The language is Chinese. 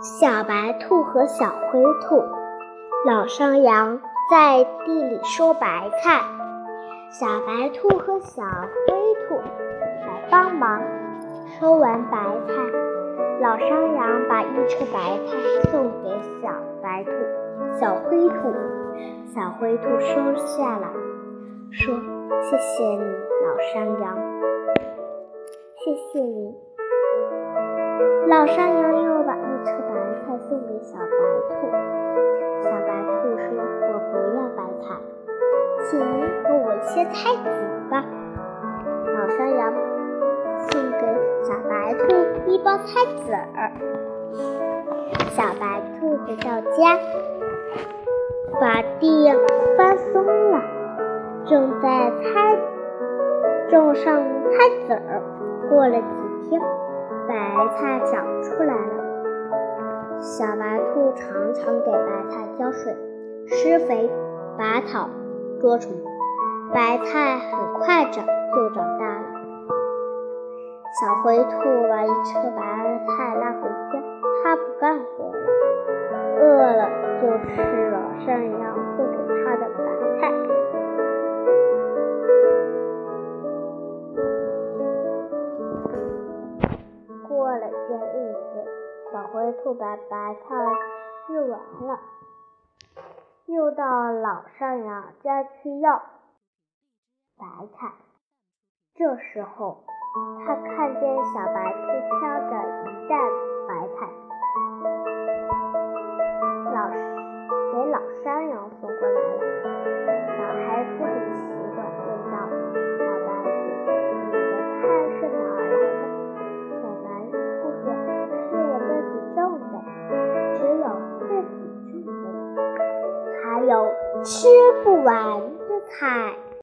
小白兔和小灰兔，老山羊在地里收白菜，小白兔和小灰兔来帮忙。收完白菜，老山羊把一车白菜送给小白兔、小灰兔，小灰兔收下了，说：“谢谢你，老山羊，谢谢你。”老山羊又把请您给我一些菜籽吧。”老山羊送给小白兔一包菜籽儿。小白兔回到家，把地翻松了，种在菜种上菜籽儿。过了几天。白菜长出来了，小白兔常常给白菜浇水、施肥、拔草、捉虫，白菜很快长就长大了。小灰兔把一车白菜拉回家，它不干活了，饿了就吃了山羊送给它的白菜。过了些日子小灰兔把白菜吃完了，又到老山羊家去要白菜。这时候，他看见小白兔挑着一担有吃不完的菜。